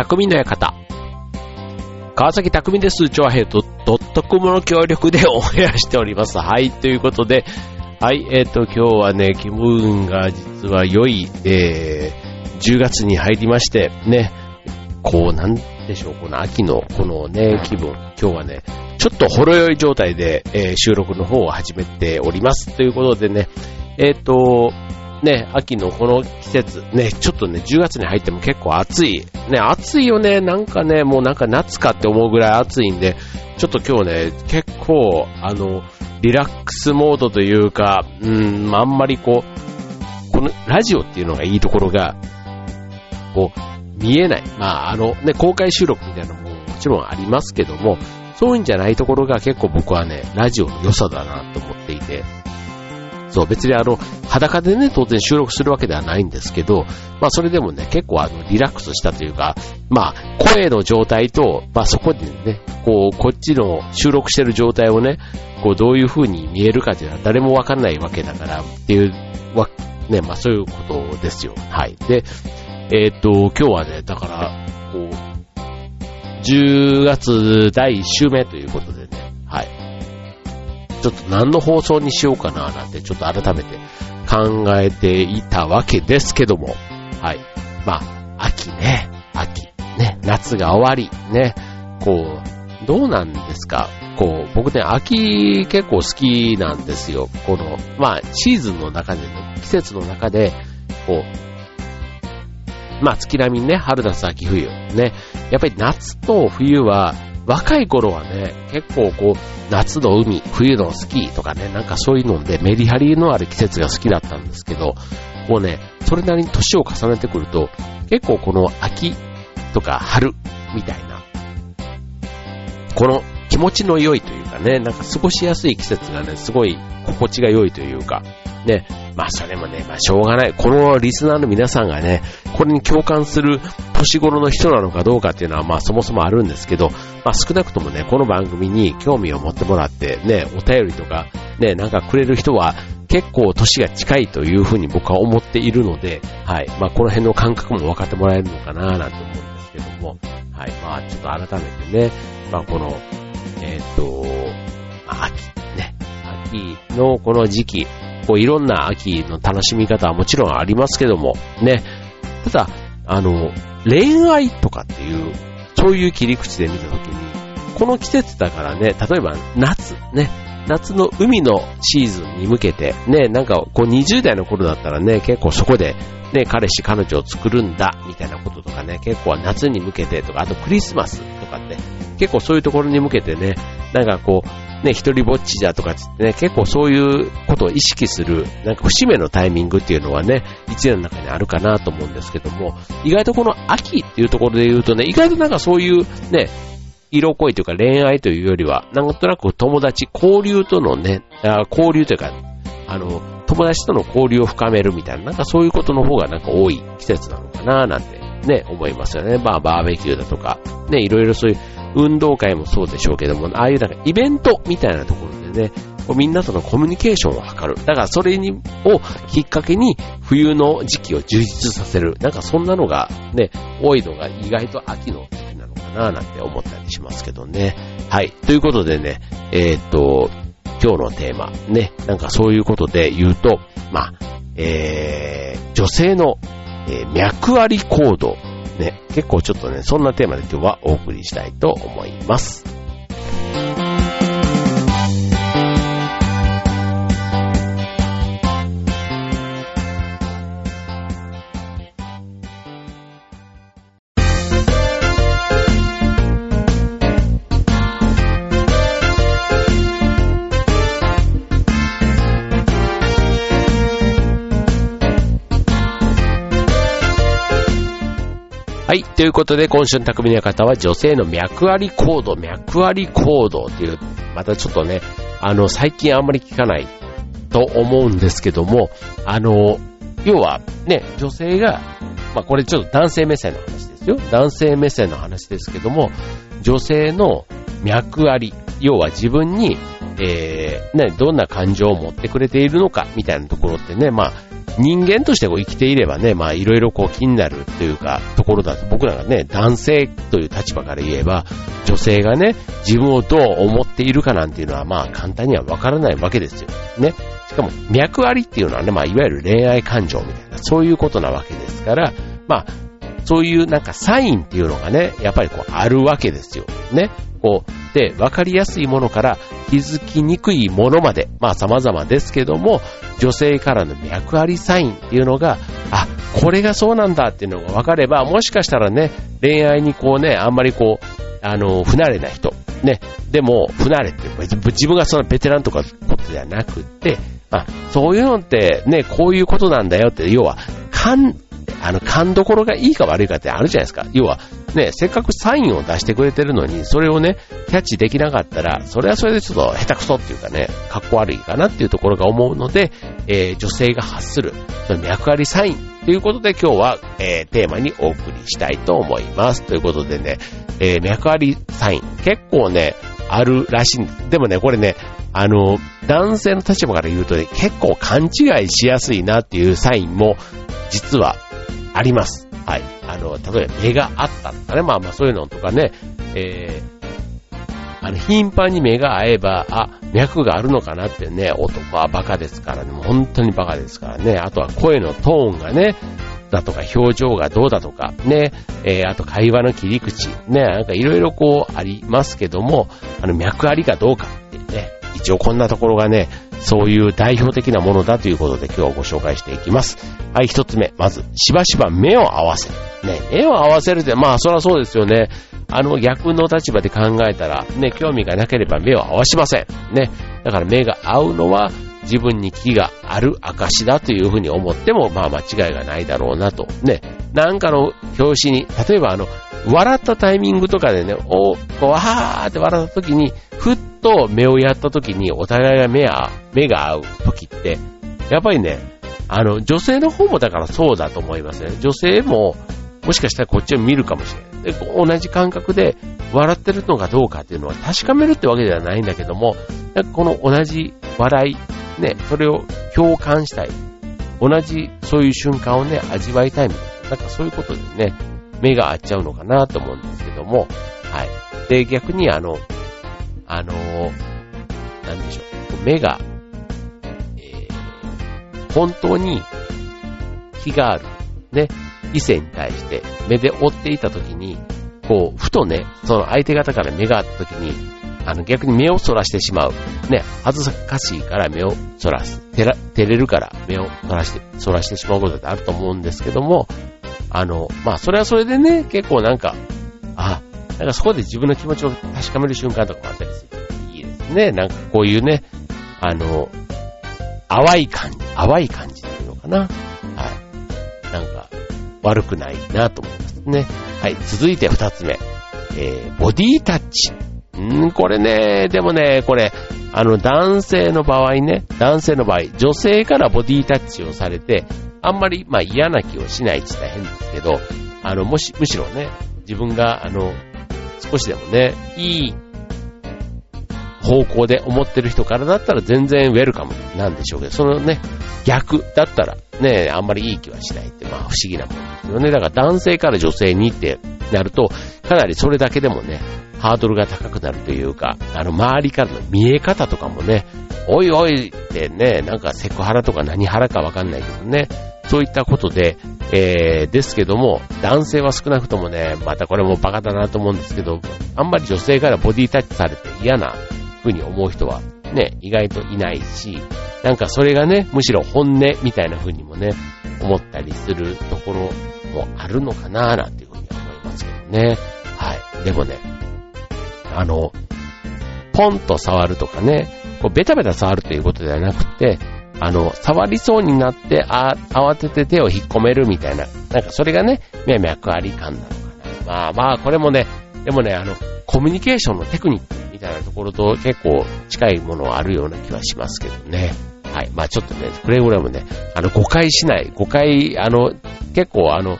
匠の館。川崎匠です。チョアヘイトドットコムの協力でオンエアしております。はい、ということで、はい、えっ、ー、と、今日はね、気分が実は良い、えー、10月に入りまして、ね、こう、なんでしょう、この秋のこのね、気分、今日はね、ちょっとほろ酔い状態で、えー、収録の方を始めております。ということでね、えっ、ー、と、ね、秋のこの季節、ね、ちょっとね、10月に入っても結構暑い。ね、暑いよね、なんかね、もうなんか夏かって思うぐらい暑いんで、ちょっと今日ね、結構、あの、リラックスモードというか、うん、あんまりこう、このラジオっていうのがいいところが、こう、見えない。まあ、あの、ね、公開収録みたいなのももちろんありますけども、そういうんじゃないところが結構僕はね、ラジオの良さだなと思っていて、そう、別にあの、裸でね、当然収録するわけではないんですけど、まあそれでもね、結構あの、リラックスしたというか、まあ、声の状態と、まあそこでね、こう、こっちの収録してる状態をね、こう、どういう風に見えるかっていうのは誰もわかんないわけだから、っていう、わ、ね、まあそういうことですよ。はい。で、えー、っと、今日はね、だから、こう、10月第1週目ということで、ちょっと何の放送にしようかななんてちょっと改めて考えていたわけですけども、はい。まあ、秋ね、秋、ね、夏が終わり、ね、こう、どうなんですか？こう、僕ね、秋結構好きなんですよ。この、まあ、シーズンの中でね、季節の中で、こう、まあ、月並みね、春夏秋冬、ね、やっぱり夏と冬は、若い頃はね、結構こう、夏の海、冬のスキーとかね、なんかそういうのでメリハリのある季節が好きだったんですけど、こうね、それなりに年を重ねてくると、結構この秋とか春みたいな、この気持ちの良いというかね、なんか過ごしやすい季節がね、すごい心地が良いというか、ね、まあそれもね、まあしょうがない。このリスナーの皆さんがね、これに共感する年頃の人なのかどうかっていうのはまあそもそもあるんですけど、まあ少なくともね、この番組に興味を持ってもらってね、お便りとかね、なんかくれる人は結構年が近いというふうに僕は思っているので、はい。まあこの辺の感覚も分かってもらえるのかななんて思うんですけども、はい。まあちょっと改めてね、まあこの、えっ、ー、と、秋、ね、秋のこの時期、こういろんな秋の楽しみ方はもちろんありますけども、ね。ただ、あの、恋愛とかっていう、そういう切り口で見たときに、この季節だからね、例えば夏、ね、夏の海のシーズンに向けて、ね、なんかこう20代の頃だったらね、結構そこで、ね、彼氏彼女を作るんだ、みたいなこととかね、結構は夏に向けてとか、あとクリスマスとかって、結構そういうところに向けてね、なんかこう、ね、一人ぼっちじゃとかつってね、結構そういうことを意識する、なんか節目のタイミングっていうのはね、一年の中にあるかなと思うんですけども、意外とこの秋っていうところで言うとね、意外となんかそういうね、色恋というか恋愛というよりは、なんとなく友達、交流とのね、交流というか、あの、友達との交流を深めるみたいな、なんかそういうことの方がなんか多い季節なのかななんてね、思いますよね。まあ、バーベキューだとか、ね、いろいろそういう運動会もそうでしょうけども、ああいうなんかイベントみたいなところでね、こうみんなとのコミュニケーションを図る。だからそれに、をきっかけに冬の時期を充実させる。なんかそんなのがね、多いのが意外と秋の時期なのかななんて思ったりしますけどね。はい。ということでね、えー、っと、今日のテーマ、ね、なんかそういうことで言うと、まあ、えー、女性の、えー、脈あり行動ね、結構ちょっとね、そんなテーマで今日はお送りしたいと思います。はい。ということで、今週の匠の方は女性の脈あり行動、脈あり行動っていう、またちょっとね、あの、最近あんまり聞かないと思うんですけども、あの、要はね、女性が、まあこれちょっと男性目線の話ですよ。男性目線の話ですけども、女性の脈あり、要は自分に、えー、ね、どんな感情を持ってくれているのか、みたいなところってね、まあ、人間としてこう生きていればね、まあいろいろこう気になるというか、ところだと僕らがね、男性という立場から言えば、女性がね、自分をどう思っているかなんていうのはまあ簡単にはわからないわけですよ。ね。しかも脈ありっていうのはね、まあいわゆる恋愛感情みたいな、そういうことなわけですから、まあ、そういうなんかサインっていうのがね、やっぱりこうあるわけですよ。ね。こう、で、わかりやすいものから気づきにくいものまで、まあ様々ですけども、女性からの脈ありサインっていうのが、あ、これがそうなんだっていうのが分かれば、もしかしたらね、恋愛にこうね、あんまりこう、あの、不慣れな人、ね、でも、不慣れって、自分がそのベテランとかことではなくって、まあ、そういうのってね、こういうことなんだよって、要は、勘、あの、勘どころがいいか悪いかってあるじゃないですか。要は、ね、せっかくサインを出してくれてるのに、それをね、キャッチできなかったら、それはそれでちょっと下手くそっていうかね、かっこ悪いかなっていうところが思うので、えー、女性が発する、その脈ありサインということで今日は、えー、テーマにお送りしたいと思います。ということでね、えー、脈ありサイン、結構ね、あるらしいんです。でもね、これね、あの、男性の立場から言うとね、結構勘違いしやすいなっていうサインも、実はあります。はい。あの、例えば目があったとかね、まあまあそういうのとかね、えー、あの、頻繁に目が合えば、あ、脈があるのかなってね、男はバカですからね、もう本当にバカですからね、あとは声のトーンがね、だとか表情がどうだとか、ね、えー、あと会話の切り口、ね、なんかいろいろこうありますけども、あの脈ありかどうかってね、一応こんなところがね、そういう代表的なものだということで今日ご紹介していきます。はい、一つ目。まず、しばしば目を合わせる。ね、目を合わせるって、まあ、そらそうですよね。あの、逆の立場で考えたら、ね、興味がなければ目を合わしません。ね。だから目が合うのは、自分に気がある証だというふうに思っても、まあ間違いがないだろうなと。ね。なんかの表紙に、例えばあの、笑ったタイミングとかでね、お、こう、わーって笑った時に、ふっと目をやった時にお互いが目が、目が合う時って、やっぱりね、あの、女性の方もだからそうだと思いますね。女性も、もしかしたらこっちを見るかもしれない。で、同じ感覚で笑ってるのかどうかっていうのは確かめるってわけではないんだけども、この同じ笑い、ね、それを共感したい。同じそういう瞬間をね、味わいたいみたいな。なんかそういうことでね、目が合っちゃうのかなと思うんですけども、はい。で、逆にあの、あのなんでしょう、目が、えー、本当に気がある、ね、異性に対して目で追っていたときに、こう、ふとね、その相手方から目があったときに、あの、逆に目をそらしてしまう。ね、恥ずかしいから目をそらす。照ら、照れるから目をそらして、そらしてしまうことってあると思うんですけども、あの、まあ、それはそれでね、結構なんか、あ、なんかそこで自分の気持ちを確かめる瞬間とかもあったりする。いいですね。なんかこういうね、あの、淡い感じ、淡い感じっていうのかな。はい。なんか、悪くないなと思いますね。はい。続いて二つ目。えー、ボディタッチ。んこれね、でもね、これ、あの、男性の場合ね、男性の場合、女性からボディタッチをされて、あんまり、まあ嫌な気をしないって言ったら変ですけど、あの、もし、むしろね、自分が、あの、少しでもね、いい方向で思ってる人からだったら全然ウェルカムなんでしょうけど、そのね、逆だったらね、あんまりいい気はしないって、まあ不思議なもんですよね。だから男性から女性にってなると、かなりそれだけでもね、ハードルが高くなるというか、あの周りからの見え方とかもね、おいおいってね、なんかセクハラとか何ハラかわかんないけどね、そういったことで、えー、ですけども、男性は少なくともね、またこれもバカだなと思うんですけど、あんまり女性からボディタッチされて嫌な風に思う人はね、意外といないし、なんかそれがね、むしろ本音みたいな風にもね、思ったりするところもあるのかなーなんていう風に思いますけどね。はい。でもね、あの、ポンと触るとかね、こうベタベタ触るということではなくて、あの、触りそうになって、あ、慌てて手を引っ込めるみたいな、なんかそれがね、脈あり感なのかな。まあまあ、これもね、でもね、あの、コミュニケーションのテクニックたいなところと結構近いものはあるような気はしますけどね。はい。まあちょっとね、くれぐれもね、あの、誤解しない。誤解、あの、結構あの、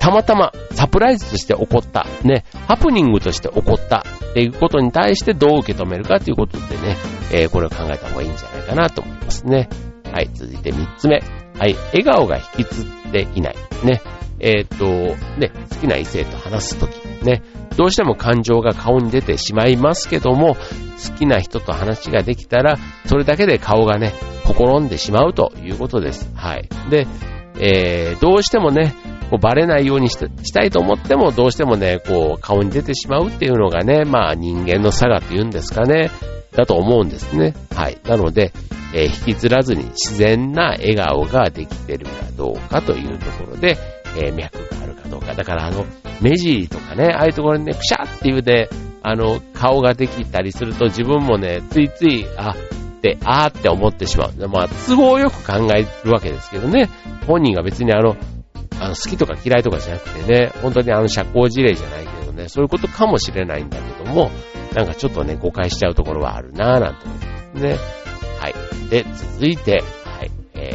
たまたまサプライズとして起こった、ね、ハプニングとして起こったっていうことに対してどう受け止めるかということでね、えー、これを考えた方がいいんじゃないかなと思いますね。はい、続いて3つ目。はい、笑顔が引きつっていない。ね。えっ、と、ね、好きな異性と話すとき、ね、どうしても感情が顔に出てしまいますけども、好きな人と話ができたら、それだけで顔がね、ほころんでしまうということです。はい。で、えー、どうしてもね、こうバレないようにしたいと思っても、どうしてもね、こう、顔に出てしまうっていうのがね、まあ人間の差がっていうんですかね、だと思うんですね。はい。なので、えー、引きずらずに自然な笑顔ができてるかどうかというところで、えー、脈がだからあの、目尻とかね、ああいうところにね、くしゃっていうね、あの、顔ができたりすると自分もね、ついつい、あ、って、あーって思ってしまう。まあ、都合よく考えるわけですけどね。本人が別にあの、あの好きとか嫌いとかじゃなくてね、本当にあの社交辞令じゃないけどね、そういうことかもしれないんだけども、なんかちょっとね、誤解しちゃうところはあるなぁなんて思いますね。はい。で、続いて、はい、え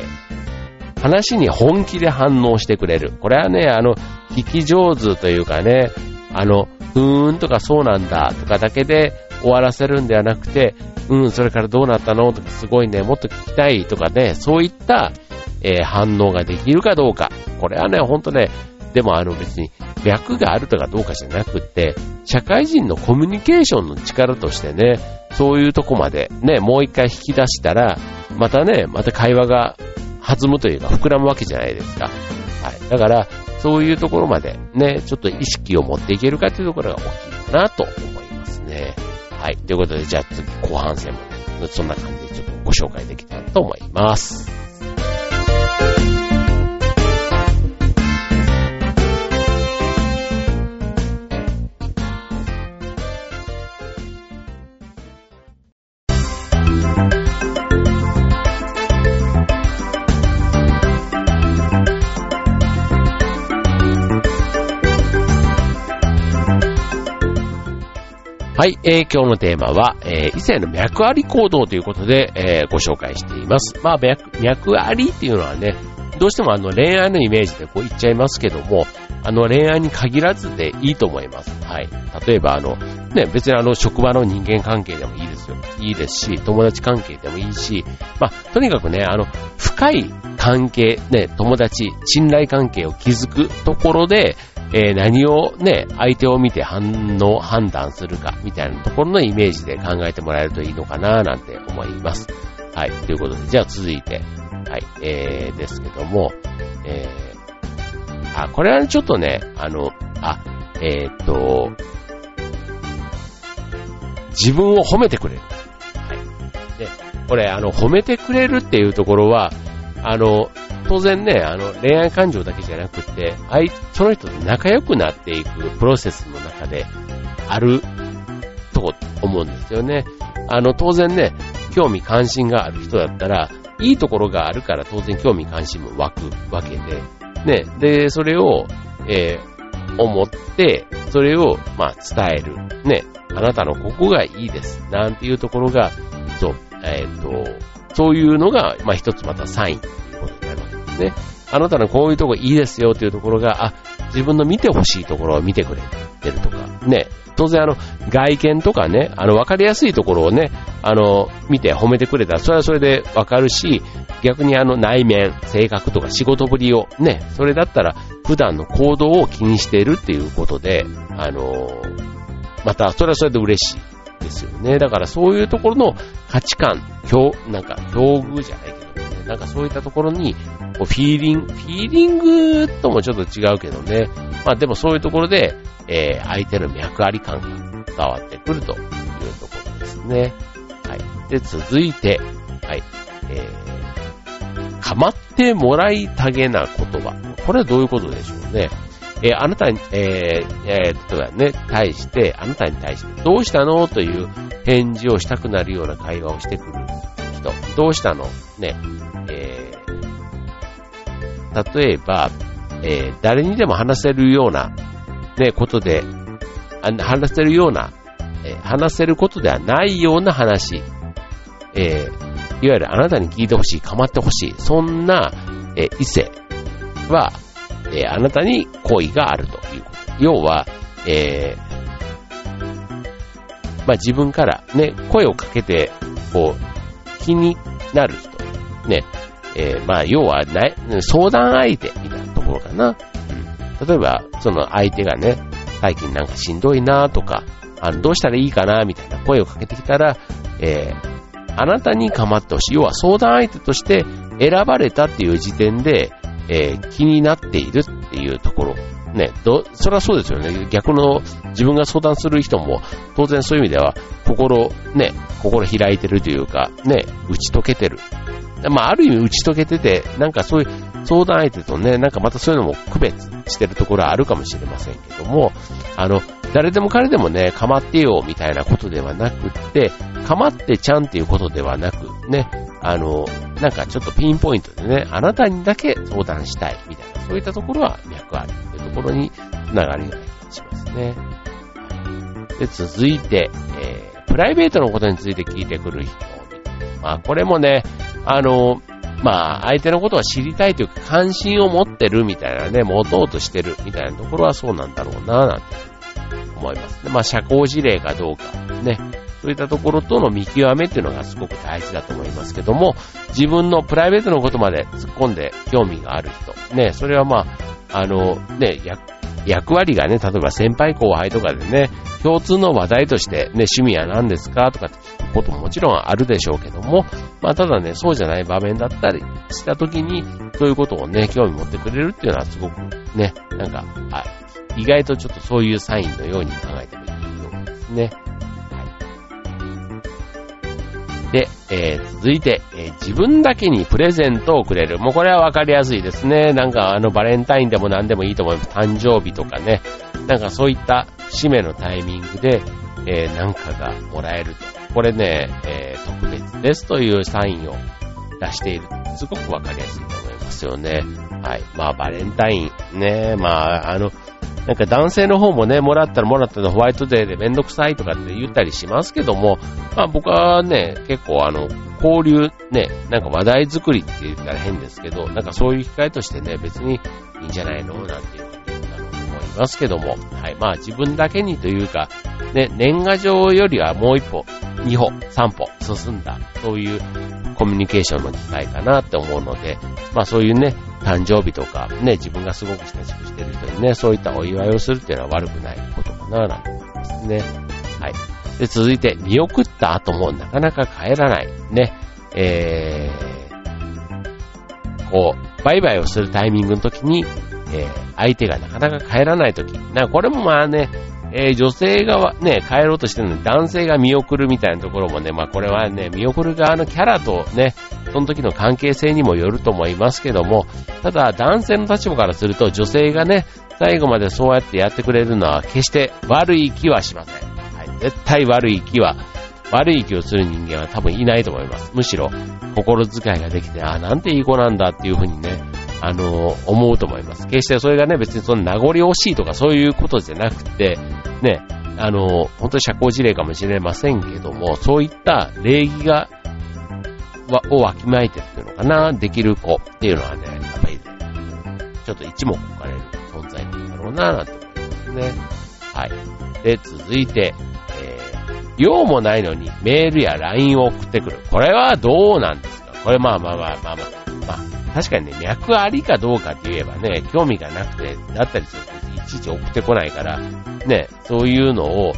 ー、話に本気で反応してくれる。これはね、あの、聞き上手というかね、あの、ふーんとかそうなんだとかだけで終わらせるんではなくて、うん、それからどうなったの？とかすごいね、もっと聞きたいとかね、そういった、えー、反応ができるかどうか。これはね、ほんとね、でもあの別に脈があるとかどうかじゃなくって、社会人のコミュニケーションの力としてね、そういうとこまでね、もう一回引き出したら、またね、また会話が弾むというか膨らむわけじゃないですか。はい。だから、そういうところまでね、ちょっと意識を持っていけるかというところが大きいかなと思いますね。はい。ということで、じゃあ次後半戦もね、そんな感じでちょっとご紹介できたらと思います。はい、えー、今日のテーマは、えー、異性の脈あり行動ということで、えー、ご紹介しています。まあ、脈、脈ありっていうのはね、どうしてもあの恋愛のイメージでこう言っちゃいますけども、あの恋愛に限らずでいいと思います。はい。例えばあの、ね、別にあの職場の人間関係でもいいですよ。いいですし、友達関係でもいいし、まあ、とにかくね、あの、深い関係、ね、友達、信頼関係を築くところで、えー、何をね、相手を見て反応、判断するか、みたいなところのイメージで考えてもらえるといいのかな、なんて思います。はい。ということで、じゃあ続いて、はい。えー、ですけども、えー、あ、これはちょっとね、あの、あ、えー、っと、自分を褒めてくれる。はい。で、これ、あの、褒めてくれるっていうところは、あの、当然ね、あの、恋愛感情だけじゃなくて、あいその人と仲良くなっていくプロセスの中であると思うんですよね。あの、当然ね、興味関心がある人だったら、いいところがあるから当然興味関心も湧くわけで、ね、で、それを、えー、思って、それを、まあ、伝える。ね、あなたのここがいいです。なんていうところが、そう、えっ、ー、と、そういうのが、まあ、一つまたサインね。あなたのこういうとこいいですよというところが、あ、自分の見てほしいところを見てくれてるとか、ね。当然あの、外見とかね、あの、わかりやすいところをね、あの、見て褒めてくれたら、それはそれでわかるし、逆にあの、内面、性格とか仕事ぶりをね、それだったら、普段の行動を気にしているっていうことで、あの、また、それはそれで嬉しいですよね。だからそういうところの価値観、境、なんか、境遇じゃないけど、なんかそういったところに、こうフィーリング、フィーリングともちょっと違うけどね。まあでもそういうところで、えー、相手の脈あり感が伝わってくるというところですね。はい。で、続いて、はい。えー、かまってもらいたげな言葉。これはどういうことでしょうね。えー、あなたに、えー、えー、例えばね、対して、あなたに対して、どうしたの？という返事をしたくなるような会話をしてくる人。どうしたの？ね、えー、例えば、えー、誰にでも話せるような、ね、ことで、話せるような、えー、話せることではないような話、えー、いわゆるあなたに聞いてほしい、構ってほしい、そんな、えー、異性は、えー、あなたに好意があるということ。要は、えー、まあ、自分からね、声をかけて、こう、気になる人、ね、えー、まあ、要はない、相談相手みたいなところかな。うん。例えば、その相手がね、最近なんかしんどいなとか、あの、どうしたらいいかなみたいな声をかけてきたら、えー、あなたに構ってほしい。要は相談相手として選ばれたっていう時点で、えー、気になっているっていうところ。ね、ど、それはそうですよね。逆の自分が相談する人も、当然そういう意味では、心、ね、心開いてるというか、ね、打ち解けてる。まあ、ある意味打ち解けてて、なんかそういう相談相手とね、なんかまたそういうのも区別してるところはあるかもしれませんけども、あの、誰でも彼でもね、構ってよみたいなことではなくって、構ってちゃんっていうことではなく、ね、あの、なんかちょっとピンポイントでね、あなたにだけ相談したいみたいな、そういったところは脈ありというところにつながりがしますね。で、続いて、えー、プライベートのことについて聞いてくる人。まあ、これもね、あの、まあ、相手のことは知りたいというか、関心を持ってるみたいなね、持とうとしてるみたいなところはそうなんだろうな、なんて思います。まあ、社交辞令かどうか、ね、そういったところとの見極めっていうのがすごく大事だと思いますけども、自分のプライベートのことまで突っ込んで興味がある人、ね、それはまあ、あの、ね、役割がね、例えば先輩後輩とかでね、共通の話題としてね、趣味は何ですかとかってことももちろんあるでしょうけども、まあただね、そうじゃない場面だったりした時に、そういうことをね、興味持ってくれるっていうのはすごくね、なんか、あ意外とちょっとそういうサインのように考えてもいいようですね。で、えー、続いて、えー、自分だけにプレゼントをくれる。もうこれはわかりやすいですね。なんかあのバレンタインでも何でもいいと思います。誕生日とかね。なんかそういった節目のタイミングで、えー、なんかがもらえる。これね、えー、特別ですというサインを出している。すごくわかりやすいと思いますよね。はい。まあバレンタイン、ね、まああの、なんか男性の方もね、もらったらもらったらホワイトデーでめんどくさいとかって言ったりしますけども、まあ僕はね、結構あの、交流、ね、なんか話題作りって言ったら変ですけど、なんかそういう機会としてね、別にいいんじゃないのなんていうますけども、はい。まあ自分だけにというか、ね、年賀状よりはもう一歩、二歩、三歩進んだ、そういうコミュニケーションの機会かなって思うので、まあそういうね、誕生日とか、ね、自分がすごく親しくしてる人にね、そういったお祝いをするっていうのは悪くないことかな、なんて思いますね。はい。で、続いて、見送った後もなかなか帰らない。ね。えー、こう、バイバイをするタイミングの時に、えー、相手がなかなか帰らない時。な、これもまあね、えー、女性がね、帰ろうとしてるのに男性が見送るみたいなところもね、まあこれはね、見送る側のキャラとね、その時の関係性にもよると思いますけども、ただ男性の立場からすると女性がね、最後までそうやってやってくれるのは決して悪い気はしません。はい、絶対悪い気は、悪い気をする人間は多分いないと思います。むしろ、心遣いができて、あ、なんていい子なんだっていうふうにね、あの、思うと思います。決してそれがね、別にその名残惜しいとかそういうことじゃなくて、ね、あの、本当に社交辞令かもしれませんけども、そういった礼儀が、をわきまえてっていうのかな、できる子っていうのはね、やっぱり、ちょっと一目置かれる存在なんだろうな、なんて思いますね。はい。で、続いて、えー、用もないのにメールや LINE を送ってくる。これはどうなんですか？これまあまあまあまあ、まあ、確かにね、脈ありかどうかって言えばね、興味がなくて、だったりするといちいち送ってこないから、ね、そういうのを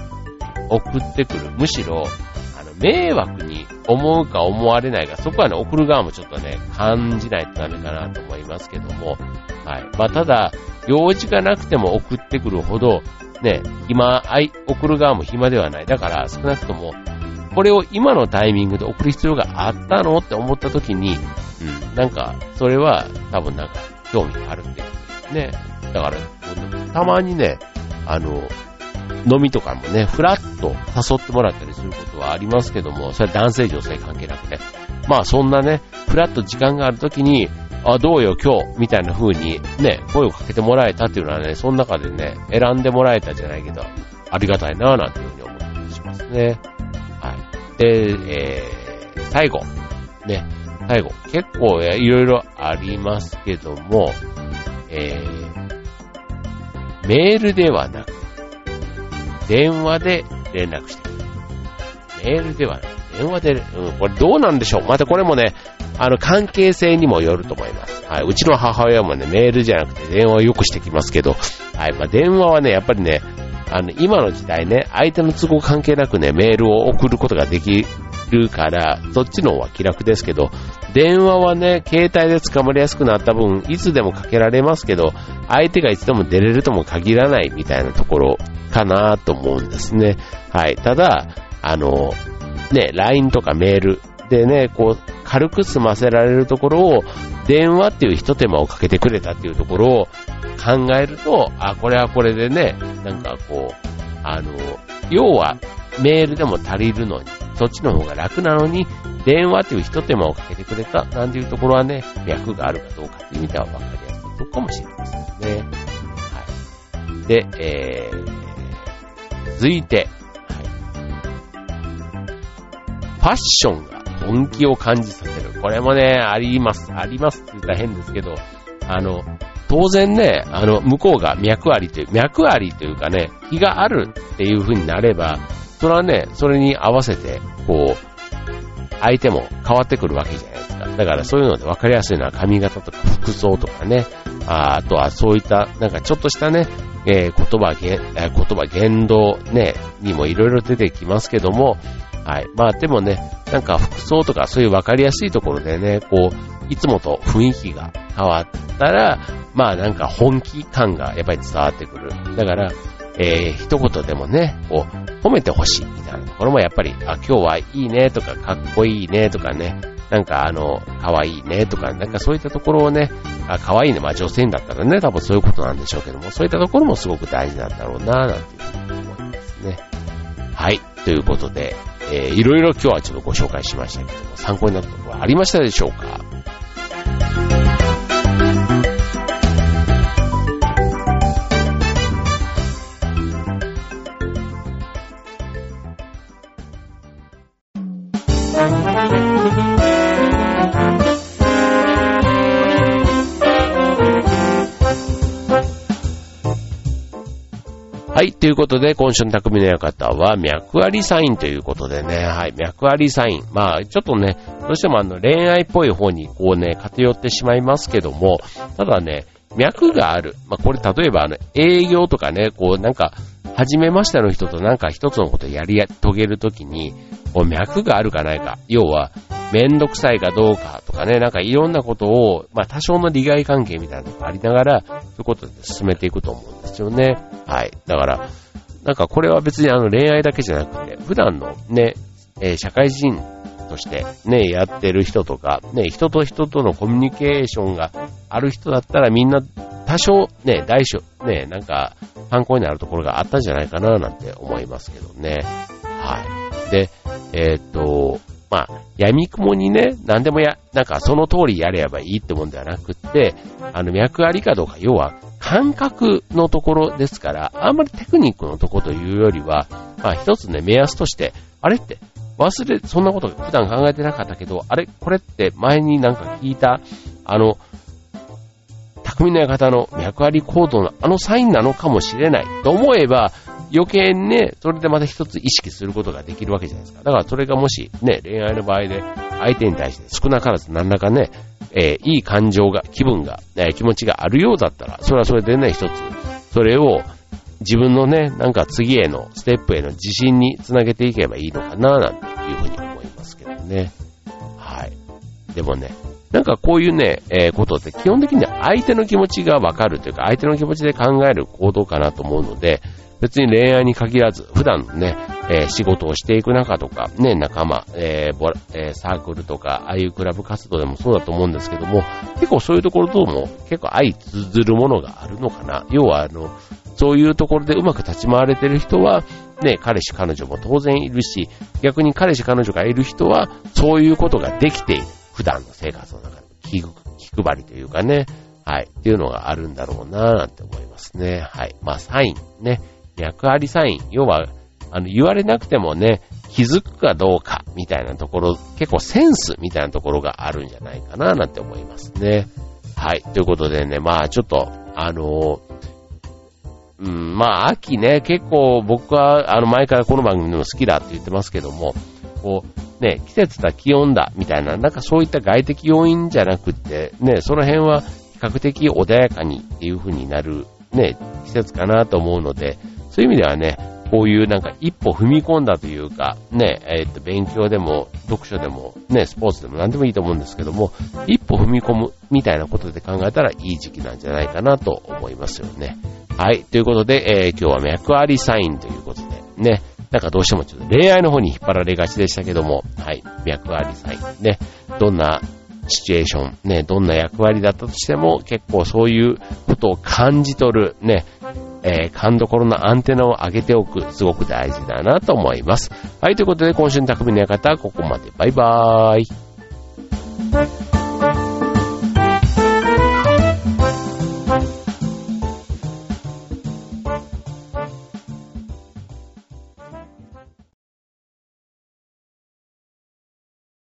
送ってくる。むしろ、あの、迷惑に思うか思われないか、そこはね、送る側もちょっとね、感じないとダメかなと思いますけども、はい。まあ、ただ、用事がなくても送ってくるほど、ね、暇、あい送る側も暇ではない。だから、少なくとも、これを今のタイミングで送る必要があったのって思った時に、うん、なんか、それは多分なんか、興味があるっていうね。だから、たまにね、あの、飲みとかもね、ふらっと誘ってもらったりすることはありますけども、それは男性女性関係なくね。まあそんなね、ふらっと時間があるときに、あ、どうよ今日、みたいな風にね、声をかけてもらえたっていうのはね、その中でね、選んでもらえたじゃないけど、ありがたいなぁなんていうふうに思ったりしますね。はい。で、えー、最後。最後。結構いろいろありますけども、えー、メールではなく、電話で連絡して。メールではなく、電話で、うん、これどうなんでしょうまたこれもね、あの、関係性にもよると思います。はい。うちの母親もね、メールじゃなくて電話をよくしてきますけど、はい。まあ、電話はね、やっぱりね、あの、今の時代ね、相手の都合関係なくね、メールを送ることができるから、そっちの方は気楽ですけど、電話はね、携帯で捕まりやすくなった分、いつでもかけられますけど、相手がいつでも出れるとも限らないみたいなところかなと思うんですね。はい。ただ、あの、ね、LINE とかメールでね、こう、軽く済ませられるところを、電話っていう一手間をかけてくれたっていうところを考えると、あ、これはこれでね、なんかこう、あの、要はメールでも足りるのに、そっちの方が楽なのに、電話っていう一手間をかけてくれたなんていうところはね、脈があるかどうかっていう意味では分かりやすいとこかもしれませんね。はい。で、えー、続いて、はい。ファッションが本気を感じさせる。これもね、あります。ありますって言ったら変ですけど、あの、当然ね、あの、向こうが脈ありという、脈ありというかね、気があるっていう風になれば、それはね、それに合わせて、こう、相手も変わってくるわけじゃないですか。だからそういうので分かりやすいのは髪型とか服装とかね、ああとはそういった、なんかちょっとしたね、えー、言葉、言葉、言動ね、にもいろいろ出てきますけども、はい。まあでもね、なんか服装とかそういう分かりやすいところでね、こう、いつもと雰囲気が変わったら、まあなんか本気感がやっぱり伝わってくる。だから、えー、一言でもね、こう、褒めてほしいみたいなところもやっぱり、あ、今日はいいねとか、かっこいいねとかね、なんかあの、可愛いいねとか、なんかそういったところをね、あ、可愛いね、まあ女性だったらね、多分そういうことなんでしょうけども、そういったところもすごく大事なんだろうな、なんていうふうに思いますね。はい、ということで、えー、いろいろ今日はちょっとご紹介しましたけども、参考になったところはありましたでしょうか？はい、ということで、今週の匠の館は、脈ありサインということでね、はい、脈ありサイン。まあ、ちょっとね、どうしてもあの、恋愛っぽい方にこうね、偏ってしまいますけども、ただね、脈がある。まあ、これ例えばあの、営業とかね、こうなんか、初めましての人となんか一つのことやり遂げるときに、こう脈があるかないか。要は、めんどくさいかどうかとかね、なんかいろんなことを、まあ多少の利害関係みたいなのがありながら、そういうことで進めていくと思うんですよね。はい。だから、なんかこれは別にあの恋愛だけじゃなくて、普段のね、えー、社会人としてね、やってる人とか、ね、人と人とのコミュニケーションがある人だったらみんな多少ね、大小、ね、なんか参考になるところがあったんじゃないかななんて思いますけどね。はい。で、えー、っと、まあ、闇雲にね、何でもや、なんかその通りやればいいってもんではなくって、あの、脈ありかどうか、要は、感覚のところですから、あんまりテクニックのとこというよりは、まあ一つね、目安として、あれって、忘れ、そんなこと普段考えてなかったけど、あれ、これって前になんか聞いた、あの、匠の館の脈あり行動のあのサインなのかもしれないと思えば、余計にね、それでまた一つ意識することができるわけじゃないですか。だからそれがもしね、恋愛の場合で相手に対して少なからず何らかね、えー、いい感情が、気分が、えー、気持ちがあるようだったら、それはそれでね、一つ、それを自分のね、なんか次への、ステップへの自信につなげていけばいいのかな、なんていうふうに思いますけどね。はい。でもね、なんかこういうね、えー、ことって基本的には相手の気持ちがわかるというか、相手の気持ちで考える行動かなと思うので、別に恋愛に限らず、普段ね、えー、仕事をしていく中とか、ね、仲間、えーボえー、サークルとか、ああいうクラブ活動でもそうだと思うんですけども、結構そういうところとも結構相通ずるものがあるのかな。要は、あの、そういうところでうまく立ち回れてる人は、ね、彼氏彼女も当然いるし、逆に彼氏彼女がいる人は、そういうことができている。普段の生活の中で気気配りというかね、はい、っていうのがあるんだろうなぁなんて思いますね。はい。まあ、サインね。脈ありサイン。要は、あの、言われなくてもね、気づくかどうか、みたいなところ、結構センスみたいなところがあるんじゃないかな、なんて思いますね。はい。ということでね、まあちょっと、あのうん、まあ秋ね、結構僕は、あの前からこの番組でも好きだって言ってますけども、こう、ね、季節だ、気温だ、みたいな、なんかそういった外的要因じゃなくって、ね、その辺は比較的穏やかにっていう風になる、ね、季節かなと思うので、そういう意味ではね、こういうなんか一歩踏み込んだというか、ね、えー、っと、勉強でも、読書でも、ね、スポーツでも何でもいいと思うんですけども、一歩踏み込むみたいなことで考えたらいい時期なんじゃないかなと思いますよね。はい。ということで、えー、今日は脈ありサインということで、ね、なんかどうしてもちょっと恋愛の方に引っ張られがちでしたけども、はい。脈ありサイン。ね、どんなシチュエーション、ね、どんな役割だったとしても、結構そういうことを感じ取る、ね、えー、勘どころのアンテナを上げておく、すごく大事だなと思います。はい、ということで今週の匠の館はここまで。バイバーイ。